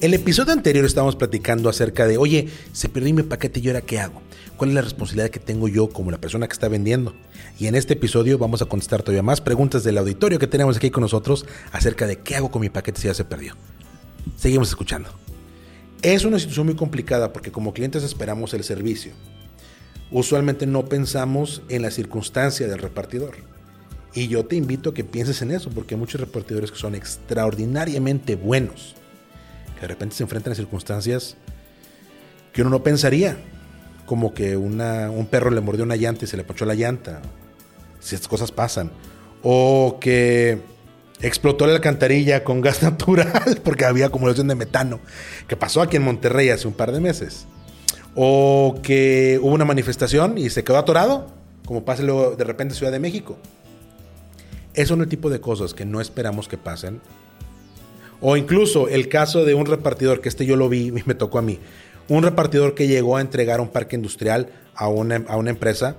El episodio anterior estábamos platicando acerca de, oye, se perdió mi paquete y ahora qué hago? ¿Cuál es la responsabilidad que tengo yo como la persona que está vendiendo? Y en este episodio vamos a contestar todavía más preguntas del auditorio que tenemos aquí con nosotros acerca de qué hago con mi paquete si ya se perdió. Seguimos escuchando. Es una situación muy complicada porque como clientes esperamos el servicio. Usualmente no pensamos en la circunstancia del repartidor. Y yo te invito a que pienses en eso porque hay muchos repartidores que son extraordinariamente buenos de repente se enfrentan a circunstancias que uno no pensaría, como que un perro le mordió una llanta y se le ponchó la llanta, si estas cosas pasan, o que explotó la alcantarilla con gas natural porque había acumulación de metano, que pasó aquí en Monterrey hace un par de meses, o que hubo una manifestación y se quedó atorado, como pasa luego de repente en Ciudad de México. Esos son el tipo de cosas que no esperamos que pasen o incluso el caso de un repartidor, que este yo lo vi y me tocó a mí. Un repartidor que llegó a entregar un parque industrial a una, a una empresa,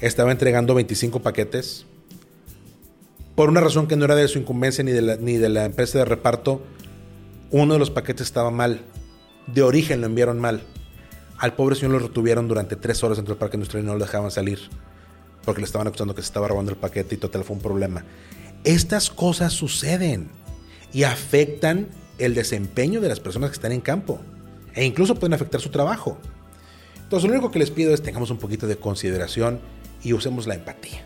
estaba entregando 25 paquetes. Por una razón que no era de su incumbencia ni de la, ni de la empresa de reparto, uno de los paquetes estaba mal. De origen lo enviaron mal. Al pobre señor lo retuvieron durante tres horas dentro del parque industrial y no lo dejaban salir. Porque le estaban acusando que se estaba robando el paquete y total fue un problema. Estas cosas suceden y afectan el desempeño de las personas que están en campo e incluso pueden afectar su trabajo. Entonces lo único que les pido es tengamos un poquito de consideración y usemos la empatía.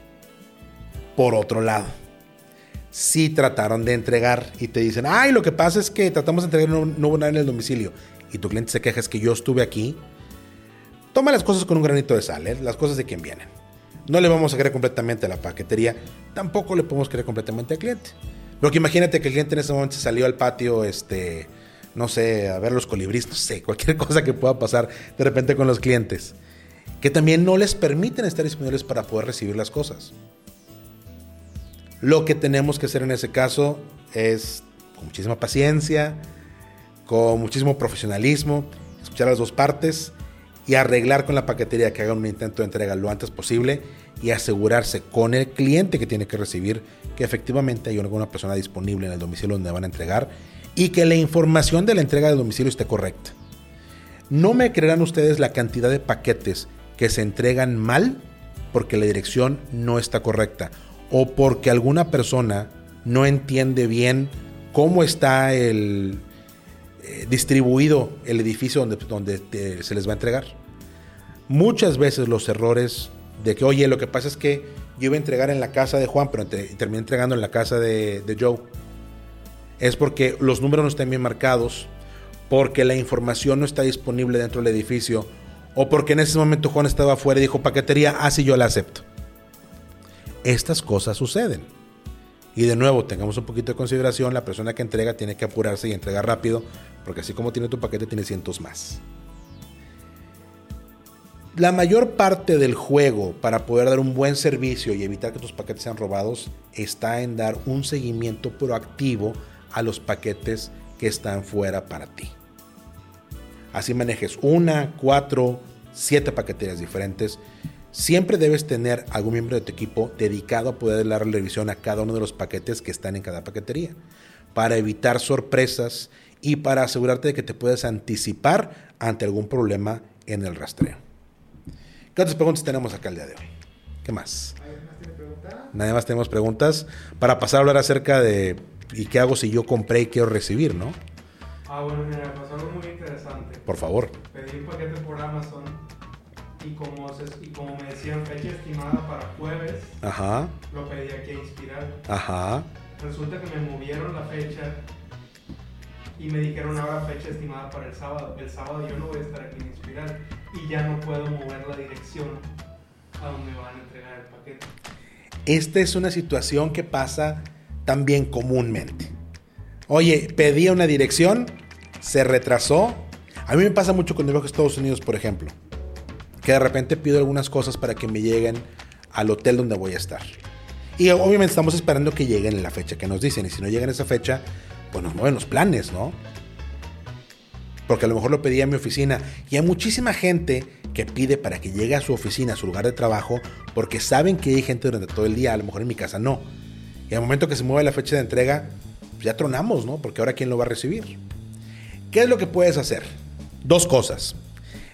Por otro lado, si trataron de entregar y te dicen, ay, lo que pasa es que tratamos de entregar no, no hubo nada en el domicilio y tu cliente se queja es que yo estuve aquí, toma las cosas con un granito de sal, ¿eh? las cosas de quien vienen. No le vamos a creer completamente a la paquetería, tampoco le podemos creer completamente al cliente. Porque imagínate que el cliente en ese momento salió al patio, este, no sé, a ver los colibríes, no sé, cualquier cosa que pueda pasar de repente con los clientes. Que también no les permiten estar disponibles para poder recibir las cosas. Lo que tenemos que hacer en ese caso es con muchísima paciencia, con muchísimo profesionalismo, escuchar las dos partes y arreglar con la paquetería que haga un intento de entrega lo antes posible y asegurarse con el cliente que tiene que recibir que efectivamente hay alguna persona disponible en el domicilio donde van a entregar y que la información de la entrega del domicilio esté correcta. No me creerán ustedes la cantidad de paquetes que se entregan mal porque la dirección no está correcta o porque alguna persona no entiende bien cómo está el, eh, distribuido el edificio donde, donde se les va a entregar. Muchas veces los errores de que, oye, lo que pasa es que yo iba a entregar en la casa de Juan, pero terminé entregando en la casa de, Joe. Es porque los números no están bien marcados, porque la información no está disponible dentro del edificio, o porque en ese momento Juan estaba afuera y dijo paquetería, así ah, yo la acepto. Estas cosas suceden. Y de nuevo, tengamos un poquito de consideración, la persona que entrega tiene que apurarse y entregar rápido, porque así como tiene tu paquete, tiene cientos más. La mayor parte del juego para poder dar un buen servicio y evitar que tus paquetes sean robados está en dar un seguimiento proactivo a los paquetes que están fuera para ti. Así manejes una, cuatro, siete paqueterías diferentes. Siempre debes tener algún miembro de tu equipo dedicado a poder dar revisión a cada uno de los paquetes que están en cada paquetería para evitar sorpresas y para asegurarte de que te puedas anticipar ante algún problema en el rastreo. ¿Qué otras preguntas tenemos acá el día de hoy? ¿Qué más? Nadie más tenemos preguntas para pasar a hablar acerca de y qué hago si yo compré y quiero recibir, ¿no? Ah, bueno, mira, pasó algo muy interesante. Por favor. Pedí un paquete por Amazon y como, y como me decían fecha estimada para jueves, Ajá. lo pedí aquí a Inspirar. Ajá. Resulta que me movieron la fecha y me dijeron ahora fecha estimada para el sábado. El sábado yo no voy a estar aquí en Inspiral y ya no puedo mover la dirección a donde van a entregar el paquete. Esta es una situación que pasa también comúnmente. Oye, pedí una dirección, se retrasó. A mí me pasa mucho cuando viajo a Estados Unidos, por ejemplo, que de repente pido algunas cosas para que me lleguen al hotel donde voy a estar. Y obviamente estamos esperando que lleguen en la fecha que nos dicen. Y si no llegan esa fecha, pues nos mueven los planes, ¿no? Porque a lo mejor lo pedí a mi oficina. Y hay muchísima gente que pide para que llegue a su oficina, a su lugar de trabajo, porque saben que hay gente durante todo el día. A lo mejor en mi casa no. Y al momento que se mueve la fecha de entrega, pues ya tronamos, ¿no? Porque ahora quién lo va a recibir. ¿Qué es lo que puedes hacer? Dos cosas.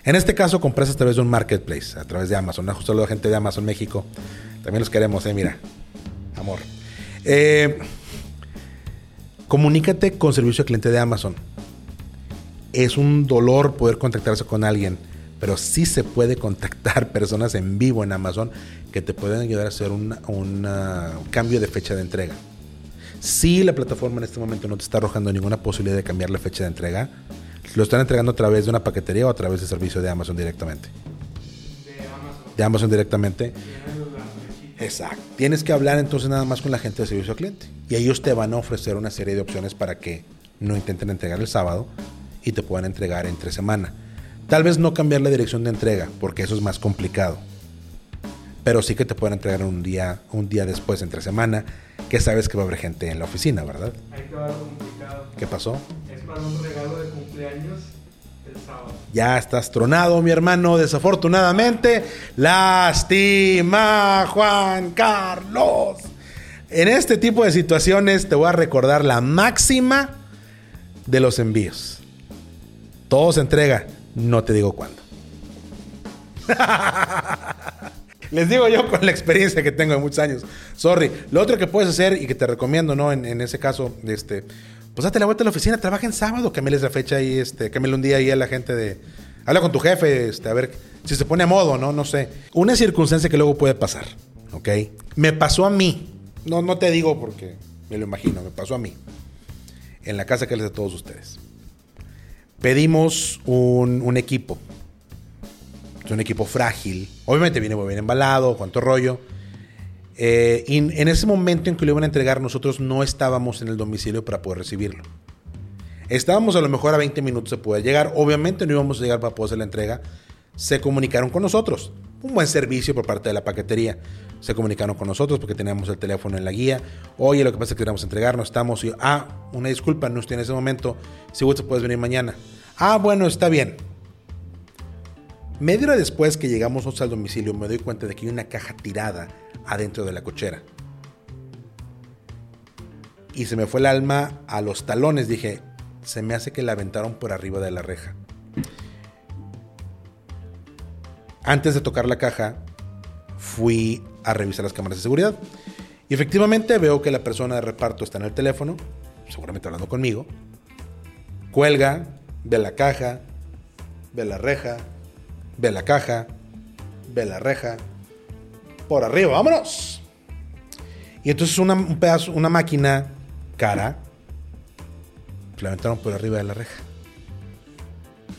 En este caso, compras a través de un marketplace, a través de Amazon. Justo la gente de Amazon México. También los queremos, ¿eh? Mira, amor. Eh, comunícate con servicio al cliente de Amazon. Es un dolor poder contactarse con alguien, pero sí se puede contactar personas en vivo en Amazon que te pueden ayudar a hacer un cambio de fecha de entrega. Si la plataforma en este momento no te está arrojando ninguna posibilidad de cambiar la fecha de entrega, lo están entregando a través de una paquetería o a través del servicio de Amazon directamente. De Amazon. De Amazon directamente. Exacto. Tienes que hablar entonces nada más con la gente de servicio al cliente. Y ellos te van a ofrecer una serie de opciones para que no intenten entregar el sábado y te puedan entregar entre semana. Tal vez no cambiar la dirección de entrega, porque eso es más complicado. Pero sí que te pueden entregar un día, un día después, entre semana, que sabes que va a haber gente en la oficina, ¿verdad? Ahí te va algo complicado. ¿Qué pasó? Es para un regalo de cumpleaños el sábado. Ya estás tronado, mi hermano, desafortunadamente. Lástima, Juan Carlos. En este tipo de situaciones te voy a recordar la máxima de los envíos. Todo se entrega, no te digo cuándo. Les digo yo con la experiencia que tengo de muchos años. Sorry. Lo otro que puedes hacer y que te recomiendo, ¿no? En, en ese caso, este, pues date la vuelta a la oficina, trabaja en sábado, cámbiales la fecha y este, cámbiale un día ahí a la gente de. Habla con tu jefe, este, a ver si se pone a modo, ¿no? No sé. Una circunstancia que luego puede pasar, ¿ok? Me pasó a mí. No, no te digo porque me lo imagino, me pasó a mí. En la casa que les de todos ustedes. Pedimos un, un equipo. Es un equipo frágil. Obviamente viene muy bien embalado, cuánto rollo. Eh, y en ese momento en que lo iban a entregar, nosotros no estábamos en el domicilio para poder recibirlo. Estábamos a lo mejor a 20 minutos de poder llegar. Obviamente no íbamos a llegar para poder hacer la entrega. Se comunicaron con nosotros. Un buen servicio por parte de la paquetería. Se comunicaron con nosotros porque teníamos el teléfono en la guía. Oye, lo que pasa es que queremos entregar, no estamos. Y, ah, una disculpa, no estoy en ese momento. Si gustas, puedes venir mañana. Ah, bueno, está bien. Media hora después que llegamos al domicilio, me doy cuenta de que hay una caja tirada adentro de la cochera. Y se me fue el alma a los talones. Dije, se me hace que la aventaron por arriba de la reja. Antes de tocar la caja, fui a revisar las cámaras de seguridad. Y efectivamente veo que la persona de reparto está en el teléfono, seguramente hablando conmigo. Cuelga, ve la caja, ve la reja, ve la caja, ve la reja, por arriba, vámonos. Y entonces una, un pedazo, una máquina cara, la aventaron por arriba de la reja.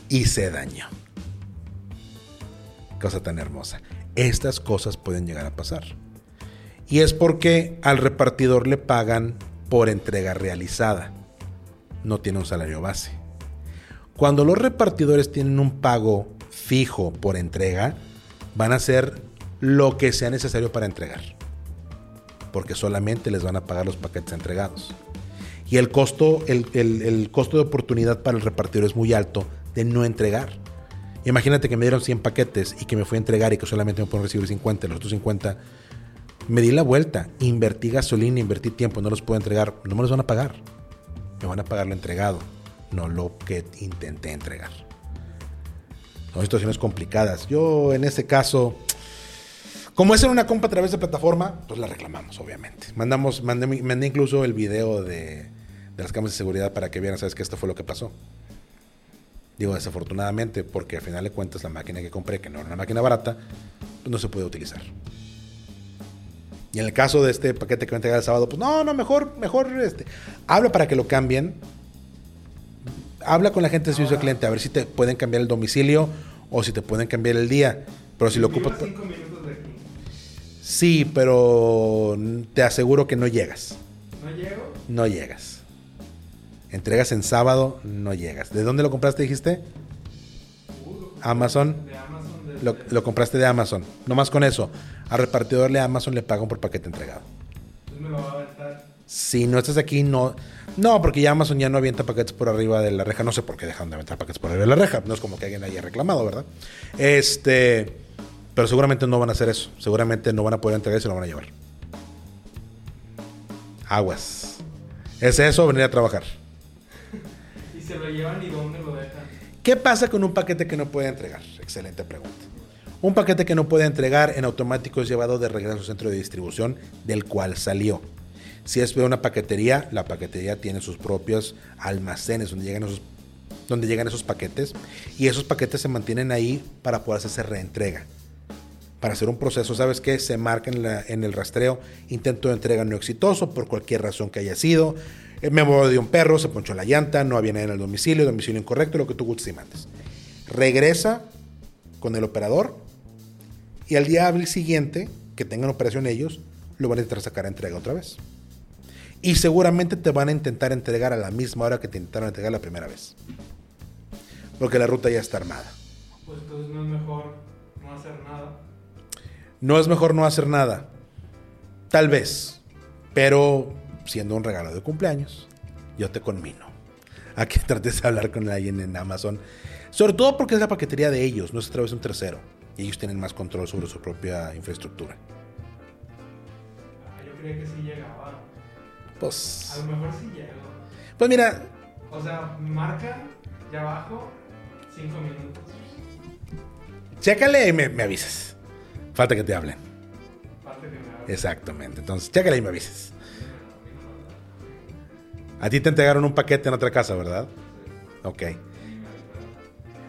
Y se dañó. Cosa tan hermosa. Estas cosas pueden llegar a pasar. Y es porque al repartidor le pagan por entrega realizada. No tiene un salario base. Cuando los repartidores tienen un pago fijo por entrega, van a hacer lo que sea necesario para entregar. Porque solamente les van a pagar los paquetes entregados. Y el costo, el, el- costo de oportunidad para el repartidor es muy alto de no entregar. Imagínate que me dieron 100 paquetes y que me fui a entregar y que solamente me pueden recibir 50, los otros 50. Me di la vuelta, invertí gasolina, invertí tiempo, no los puedo entregar, no me los van a pagar. Me van a pagar lo entregado, no lo que intenté entregar. Son situaciones complicadas. Yo en ese caso, como es en una compra a través de plataforma, pues la reclamamos, obviamente. Mandamos, mandé, incluso el video de, de las cámaras de seguridad para que vieran, sabes que esto fue lo que pasó. Digo, desafortunadamente, porque al final de cuentas la máquina que compré, que no era una máquina barata, pues no se puede utilizar. Y en el caso de este paquete que me entregar el sábado, pues no, no, mejor, mejor, este, habla para que lo cambien. Habla con la gente de servicio al cliente a ver si te pueden cambiar el domicilio o si te pueden cambiar el día. Pero si lo ocupas... a cinco minutos de aquí. Sí, pero te aseguro que no llegas. ¿No llego? No llegas. Entregas en sábado, no llegas. ¿De dónde lo compraste, dijiste? Amazon. De Amazon, de, Lo, lo compraste de Amazon. No más con eso. Al repartidor de Amazon le pagan por paquete entregado. Entonces me lo va a aventar. Si no estás aquí, no. No, porque ya Amazon ya no avienta paquetes por arriba de la reja. No sé por qué dejan de aventar paquetes por arriba de la reja. No es como que alguien haya reclamado, ¿verdad? Este. Pero seguramente no van a hacer eso. Seguramente no van a poder entregar y se lo van a llevar. Aguas. ¿Es eso venir a trabajar? ¿Qué pasa con un paquete que no puede entregar? Excelente pregunta. Un paquete que no puede entregar en automático es llevado de regreso al centro de distribución del cual salió. Si es de una paquetería, la paquetería tiene sus propios almacenes donde llegan esos, donde llegan esos paquetes y esos paquetes se mantienen ahí para poder hacerse reentrega. Para hacer un proceso, ¿sabes qué? Se marca en, en el rastreo intento de entrega no exitoso por cualquier razón que haya sido. Eh, Me de un perro, se ponchó la llanta, no había nadie en el domicilio, domicilio incorrecto, lo que tú gustes y mandes. Regresa con el operador y al día siguiente, que tengan operación ellos, lo van a intentar sacar a entrega otra vez. Y seguramente te van a intentar entregar a la misma hora que te intentaron entregar la primera vez. Porque la ruta ya está armada. Pues entonces no es mejor no hacer nada. No es mejor no hacer nada. Tal vez. Pero siendo un regalo de cumpleaños, yo te conmino a que trates de hablar con alguien en Amazon. Sobre todo porque es la paquetería de ellos, no es a través de un tercero. Y ellos tienen más control sobre su propia infraestructura. Ah, yo creía que sí llegaba. Pues, A lo mejor sí pues mira, O sea, marca y abajo, 5 minutos. chécale y me, me avisas. Falta que te hablen. Parte que me abre. Exactamente. Entonces, chécale y me avisas. A ti te entregaron un paquete en otra casa, ¿verdad? Ok.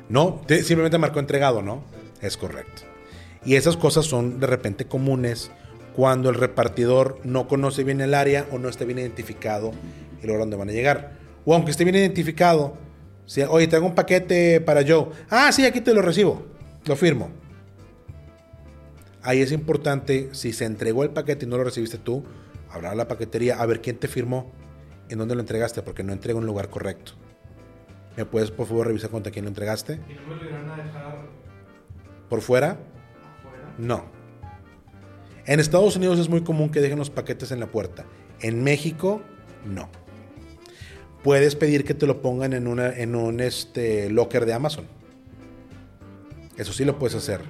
No, te- simplemente marcó entregado, ¿no? Es correcto. Y esas cosas son de repente comunes cuando el repartidor no conoce bien el área o no está bien identificado el lugar donde van a llegar. O aunque esté bien identificado, si, oye, tengo un paquete para Joe. Ah, sí, aquí te lo recibo. Lo firmo. Ahí es importante, si se entregó el paquete y no lo recibiste tú, hablar a la paquetería a ver quién te firmó, en dónde lo entregaste, porque no entrega en un lugar correcto. ¿Me puedes, por favor, revisar contra quién lo entregaste? Y no me lo irán a dejar ¿Por fuera? afuera. No. En Estados Unidos es muy común que dejen los paquetes en la puerta. En México, no. Puedes pedir que te lo pongan en, una, en un este, locker de Amazon. Eso sí lo puedes hacer.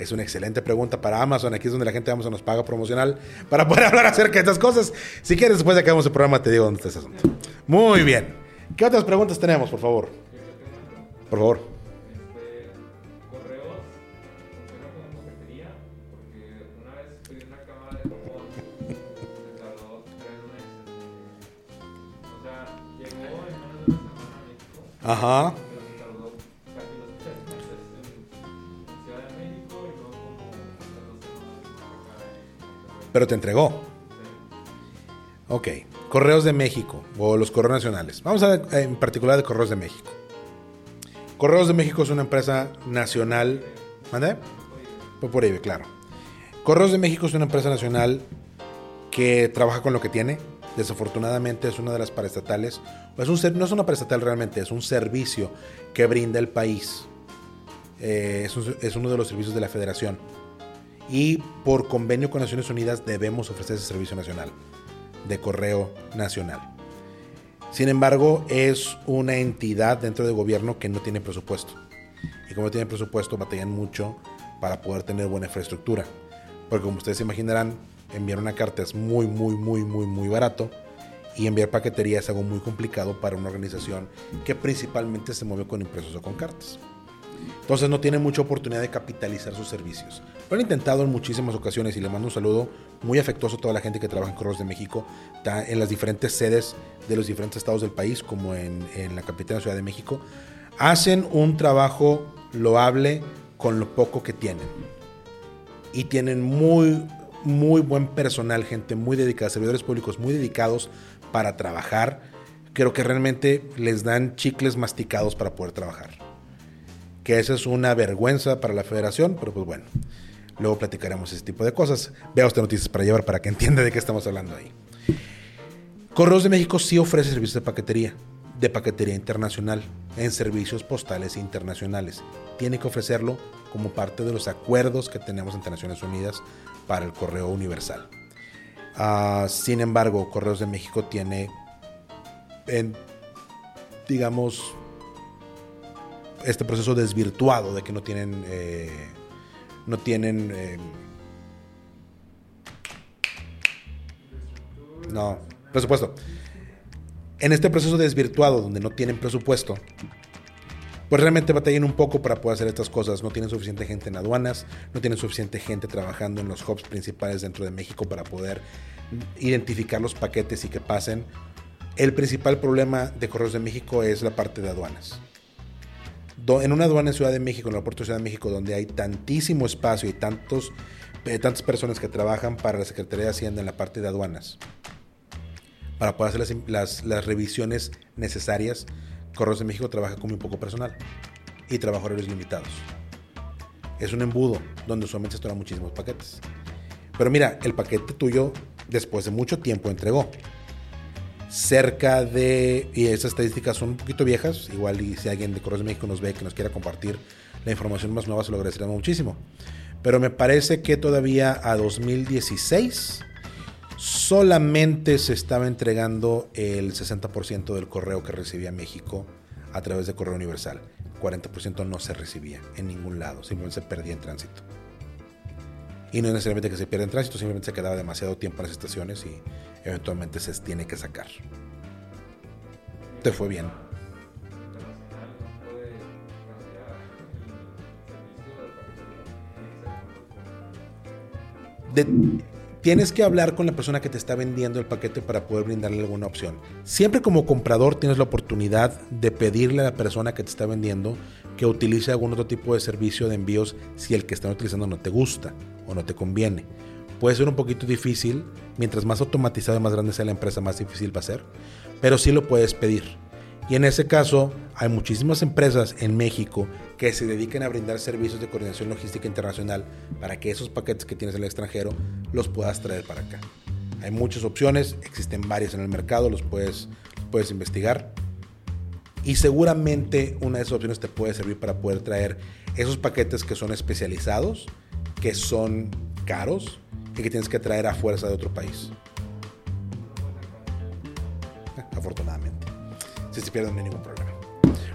¿Qué es una excelente pregunta para Amazon. Aquí es donde la gente de Amazon nos paga promocional para poder hablar acerca de estas cosas. Si quieres, después de que hagamos el programa, te digo dónde está ese asunto. Muy bien. ¿Qué otras preguntas tenemos, por favor? Por favor. Este, correos funciona Pero te entregó. Ok. Correos de México o los correos nacionales. Vamos a ver eh, en particular de Correos de México. Correos de México es una empresa nacional. ¿Mande? Por IBE, claro. Correos de México es una empresa nacional que trabaja con lo que tiene. Desafortunadamente es una de las paraestatales. Es un, no es una paraestatal realmente, es un servicio que brinda el país. Eh, es uno de los servicios de la federación. Y por convenio con Naciones Unidas debemos ofrecer ese servicio nacional de correo nacional. Sin embargo, es una entidad dentro del gobierno que no tiene presupuesto. Y como tiene presupuesto, batallan mucho para poder tener buena infraestructura. Porque como ustedes se imaginarán, enviar una carta es muy, muy, muy, muy, muy barato. Y enviar paquetería es algo muy complicado para una organización que principalmente se mueve con impresos o con cartas. Entonces no tiene mucha oportunidad de capitalizar sus servicios. Lo han intentado en muchísimas ocasiones y le mando un saludo muy afectuoso a toda la gente que trabaja en Correos de México, en las diferentes sedes de los diferentes estados del país, como en, en la capital de la Ciudad de México. Hacen un trabajo loable con lo poco que tienen. Y tienen muy, muy buen personal, gente muy dedicada, servidores públicos muy dedicados para trabajar. Creo que realmente les dan chicles masticados para poder trabajar que esa es una vergüenza para la federación, pero pues bueno, luego platicaremos ese tipo de cosas. Vea usted noticias para llevar para que entienda de qué estamos hablando ahí. Correos de México sí ofrece servicios de paquetería, de paquetería internacional, en servicios postales internacionales. Tiene que ofrecerlo como parte de los acuerdos que tenemos entre Naciones Unidas para el correo universal. Ah, sin embargo, Correos de México tiene, en, digamos, este proceso desvirtuado de que no tienen, eh, no tienen, eh, no, presupuesto. En este proceso desvirtuado donde no tienen presupuesto, pues realmente batallan un poco para poder hacer estas cosas. No tienen suficiente gente en aduanas, no tienen suficiente gente trabajando en los hubs principales dentro de México para poder identificar los paquetes y que pasen. El principal problema de Correos de México es la parte de aduanas. En una aduana en Ciudad de México, en el aeropuerto de Ciudad de México, donde hay tantísimo espacio y tantos, eh, tantas personas que trabajan para la Secretaría de Hacienda en la parte de aduanas, para poder hacer las, las revisiones necesarias, Correos de México trabaja con muy poco personal y trabajadores limitados. Es un embudo donde usualmente se toman muchísimos paquetes. Pero mira, el paquete tuyo después de mucho tiempo entregó. Cerca de, y esas estadísticas son un poquito viejas, igual y si alguien de Correos de México nos ve que nos quiera compartir la información más nueva, se lo agradeceríamos muchísimo. Pero me parece que todavía a 2016 solamente se estaba entregando el 60% del correo que recibía México a través de correo universal. 40% no se recibía en ningún lado, simplemente se perdía en tránsito. Y no es necesariamente que se pierda en tránsito, simplemente se quedaba demasiado tiempo en las estaciones y eventualmente se tiene que sacar. Te fue bien. Tienes que hablar con la persona que te está vendiendo el paquete para poder brindarle alguna opción. Siempre como comprador tienes la oportunidad de pedirle a la persona que te está vendiendo que utilice algún otro tipo de servicio de envíos si el que están utilizando no te gusta o no te conviene. Puede ser un poquito difícil, mientras más automatizado y más grande sea la empresa, más difícil va a ser, pero sí lo puedes pedir. Y en ese caso, hay muchísimas empresas en México que se dedican a brindar servicios de coordinación logística internacional para que esos paquetes que tienes en el extranjero los puedas traer para acá. Hay muchas opciones, existen varias en el mercado, los puedes, puedes investigar. Y seguramente una de esas opciones te puede servir para poder traer esos paquetes que son especializados, que son caros y que tienes que traer a fuerza de otro país. Afortunadamente si se pierden ningún problema.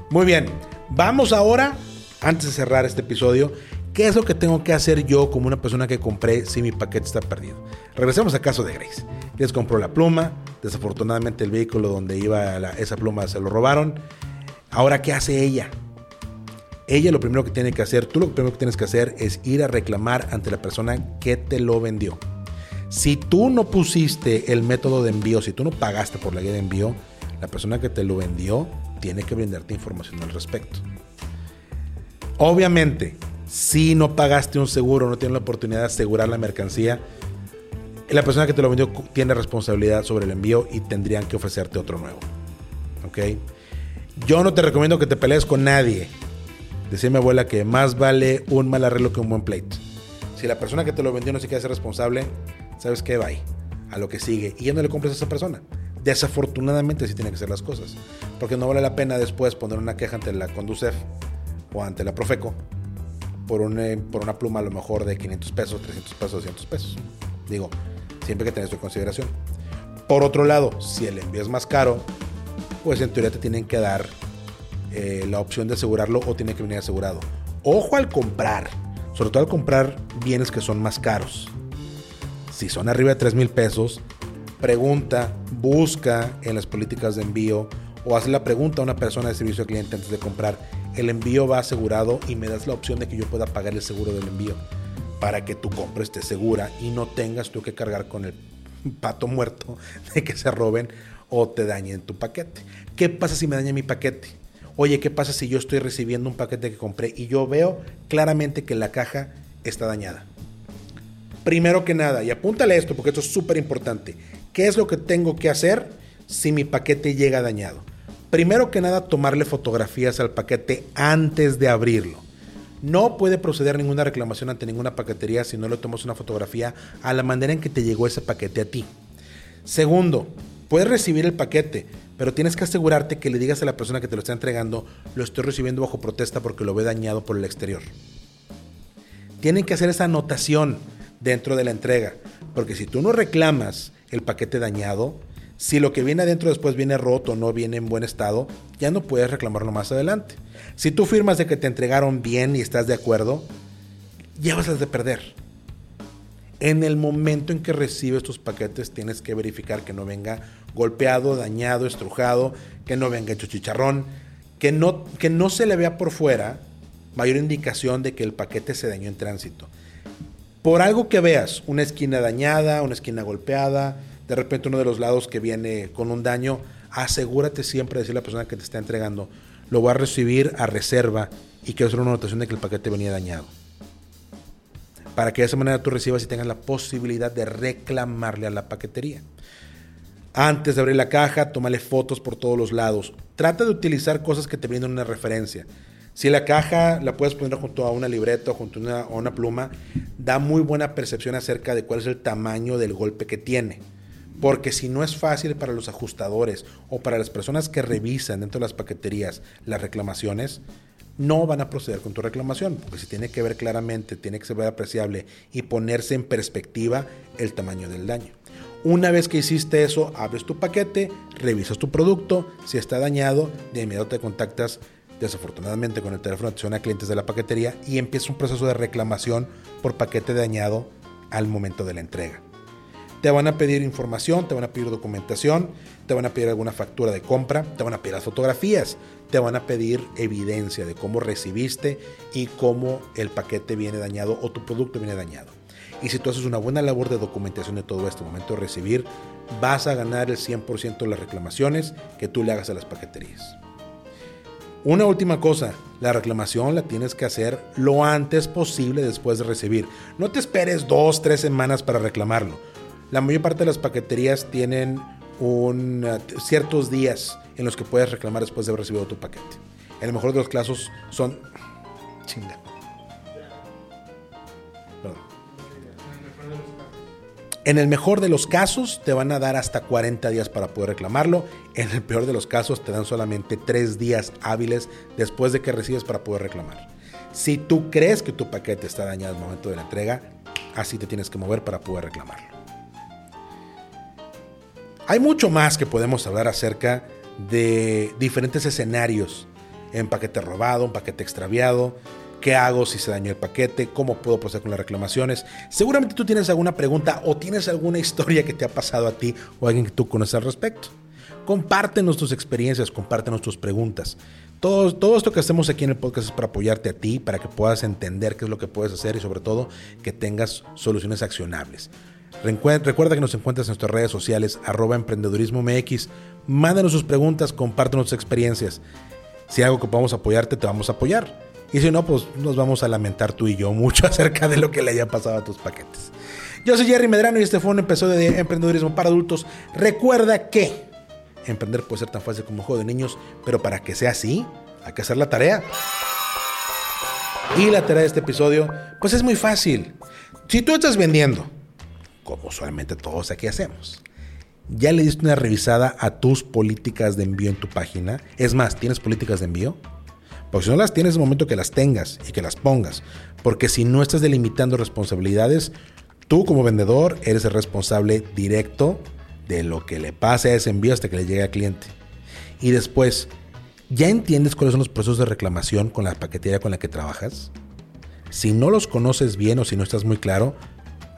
Muy bien, vamos ahora, antes de cerrar este episodio, ¿qué es lo que tengo que hacer yo como una persona que compré si mi paquete está perdido? Regresemos al caso de Grace. Les compró la pluma, desafortunadamente el vehículo donde iba esa pluma se lo robaron. Ahora, ¿qué hace ella? Ella lo primero que tiene que hacer, tú lo primero que tienes que hacer es ir a reclamar ante la persona que te lo vendió. Si tú no pusiste el método de envío, si tú no pagaste por la guía de envío, la persona que te lo vendió tiene que brindarte información al respecto. Obviamente, si no pagaste un seguro, no tienes la oportunidad de asegurar la mercancía, la persona que te lo vendió tiene responsabilidad sobre el envío y tendrían que ofrecerte otro nuevo. Yo no te recomiendo que te pelees con nadie. Decía mi abuela que más vale un mal arreglo que un buen pleito. Si la persona que te lo vendió no se quiere hacer responsable, ¿sabes qué? Bye. A lo que sigue. Y ya no le compres a esa persona. Desafortunadamente sí tienen que ser las cosas, porque no vale la pena después poner una queja ante la Conducef o ante la Profeco por, eh, por una pluma a lo mejor de 500 pesos, 300 pesos, 200 pesos. Digo, siempre que esto en consideración. Por otro lado, si el envío es más caro, pues en teoría te tienen que dar eh, la opción de asegurarlo o tiene que venir asegurado. Ojo al comprar, sobre todo al comprar bienes que son más caros. Si son arriba de 3 mil pesos, pregunta, busca en las políticas de envío o haz la pregunta a una persona de servicio al cliente antes de comprar, el envío va asegurado y me das la opción de que yo pueda pagar el seguro del envío para que tu compra esté segura y no tengas tú que cargar con el pato muerto de que se roben o te dañen tu paquete. ¿Qué pasa si me daña mi paquete? Oye, ¿qué pasa si yo estoy recibiendo un paquete que compré y yo veo claramente que la caja está dañada? Primero que nada, y apúntale esto porque esto es súper importante, ¿Qué es lo que tengo que hacer si mi paquete llega dañado? Primero que nada, tomarle fotografías al paquete antes de abrirlo. No puede proceder ninguna reclamación ante ninguna paquetería si no le tomas una fotografía a la manera en que te llegó ese paquete a ti. Segundo, Puedes recibir el paquete, pero tienes que asegurarte que le digas a la persona que te lo está entregando, lo estoy recibiendo bajo protesta porque lo ve dañado por el exterior. Tienen que hacer esa anotación dentro de la entrega, porque si tú no reclamas el paquete dañado, si lo que viene adentro después viene roto no viene en buen estado, ya no puedes reclamarlo más adelante. Si tú firmas de que te entregaron bien y estás de acuerdo, ya vas a de perder. En el momento en que recibes tus paquetes tienes que verificar que no venga golpeado, dañado, estrujado, que no venga hecho chicharrón, que no, que no se le vea por fuera mayor indicación de que el paquete se dañó en tránsito. Por algo que veas, una esquina dañada, una esquina golpeada, de repente uno de los lados que viene con un daño, asegúrate siempre de decirle a la persona que te está entregando, lo va a recibir a reserva y que hacer una anotación de que el paquete venía dañado para que de esa manera tú recibas y tengas la posibilidad de reclamarle a la paquetería. Antes de abrir la caja, tómale fotos por todos los lados. Trata de utilizar cosas que te brinden una referencia. Si la caja la puedes poner junto a una libreta o junto a una, a una pluma, da muy buena percepción acerca de cuál es el tamaño del golpe que tiene. Porque si no es fácil para los ajustadores o para las personas que revisan dentro de las paqueterías las reclamaciones, no van a proceder con tu reclamación, porque si tiene que ver claramente, tiene que ser apreciable y ponerse en perspectiva el tamaño del daño. Una vez que hiciste eso, abres tu paquete, revisas tu producto, si está dañado, de inmediato te contactas desafortunadamente con el teléfono de atención a clientes de la paquetería y empieza un proceso de reclamación por paquete dañado al momento de la entrega. Te van a pedir información, te van a pedir documentación, te van a pedir alguna factura de compra, te van a pedir las fotografías, te van a pedir evidencia de cómo recibiste y cómo el paquete viene dañado o tu producto viene dañado. Y si tú haces una buena labor de documentación de todo esto, momento de recibir, vas a ganar el 100% de las reclamaciones que tú le hagas a las paqueterías. Una última cosa, la reclamación la tienes que hacer lo antes posible después de recibir. No te esperes dos, tres semanas para reclamarlo. La mayor parte de las paqueterías tienen un, eh, ciertos días en los que puedes reclamar después de haber recibido tu paquete. En el mejor de los casos son... Chinga. En el mejor de los casos te van a dar hasta 40 días para poder reclamarlo. En el peor de los casos te dan solamente 3 días hábiles después de que recibes para poder reclamar. Si tú crees que tu paquete está dañado al momento de la entrega, así te tienes que mover para poder reclamarlo. Hay mucho más que podemos hablar acerca de diferentes escenarios en paquete robado, un paquete extraviado, qué hago si se dañó el paquete, cómo puedo proceder con las reclamaciones. Seguramente tú tienes alguna pregunta o tienes alguna historia que te ha pasado a ti o a alguien que tú conoces al respecto. Compártenos tus experiencias, compártenos tus preguntas. Todo, todo esto que hacemos aquí en el podcast es para apoyarte a ti, para que puedas entender qué es lo que puedes hacer y sobre todo que tengas soluciones accionables. Recuerda que nos encuentras en nuestras redes sociales, arroba emprendedurismo MX. Mándanos sus preguntas, compártenos tus experiencias. Si hay algo que podamos apoyarte, te vamos a apoyar. Y si no, pues nos vamos a lamentar tú y yo mucho acerca de lo que le haya pasado a tus paquetes. Yo soy Jerry Medrano y este fue un episodio de Emprendedurismo para Adultos. Recuerda que emprender puede ser tan fácil como un juego de niños, pero para que sea así, hay que hacer la tarea. Y la tarea de este episodio, pues es muy fácil. Si tú estás vendiendo, como usualmente todos aquí hacemos. ¿Ya le diste una revisada a tus políticas de envío en tu página? Es más, ¿tienes políticas de envío? Porque si no las tienes, es el momento que las tengas y que las pongas. Porque si no estás delimitando responsabilidades, tú como vendedor eres el responsable directo de lo que le pase a ese envío hasta que le llegue al cliente. Y después, ¿ya entiendes cuáles son los procesos de reclamación con la paquetería con la que trabajas? Si no los conoces bien o si no estás muy claro,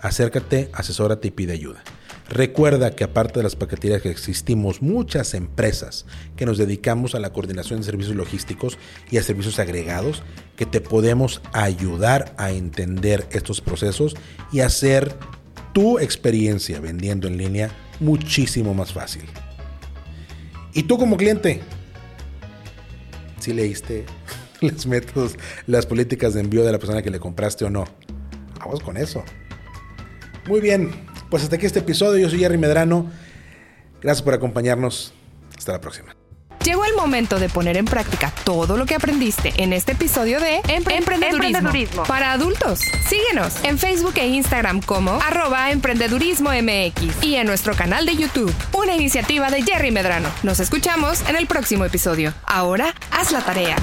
acércate, asesórate y pide ayuda. Recuerda que aparte de las paqueterías que existimos muchas empresas que nos dedicamos a la coordinación de servicios logísticos y a servicios agregados que te podemos ayudar a entender estos procesos y hacer tu experiencia vendiendo en línea muchísimo más fácil. Y tú como cliente, si leíste los métodos, las políticas de envío de la persona que le compraste o no, vamos con eso. Muy bien, pues hasta aquí este episodio. Yo soy Jerry Medrano. Gracias por acompañarnos. Hasta la próxima. Llegó el momento de poner en práctica todo lo que aprendiste en este episodio de Empre- Emprendedurismo, Emprendedurismo. para adultos. Síguenos en Facebook e Instagram como arroba emprendedurismo MX y en nuestro canal de YouTube, una iniciativa de Jerry Medrano. Nos escuchamos en el próximo episodio. Ahora, haz la tarea.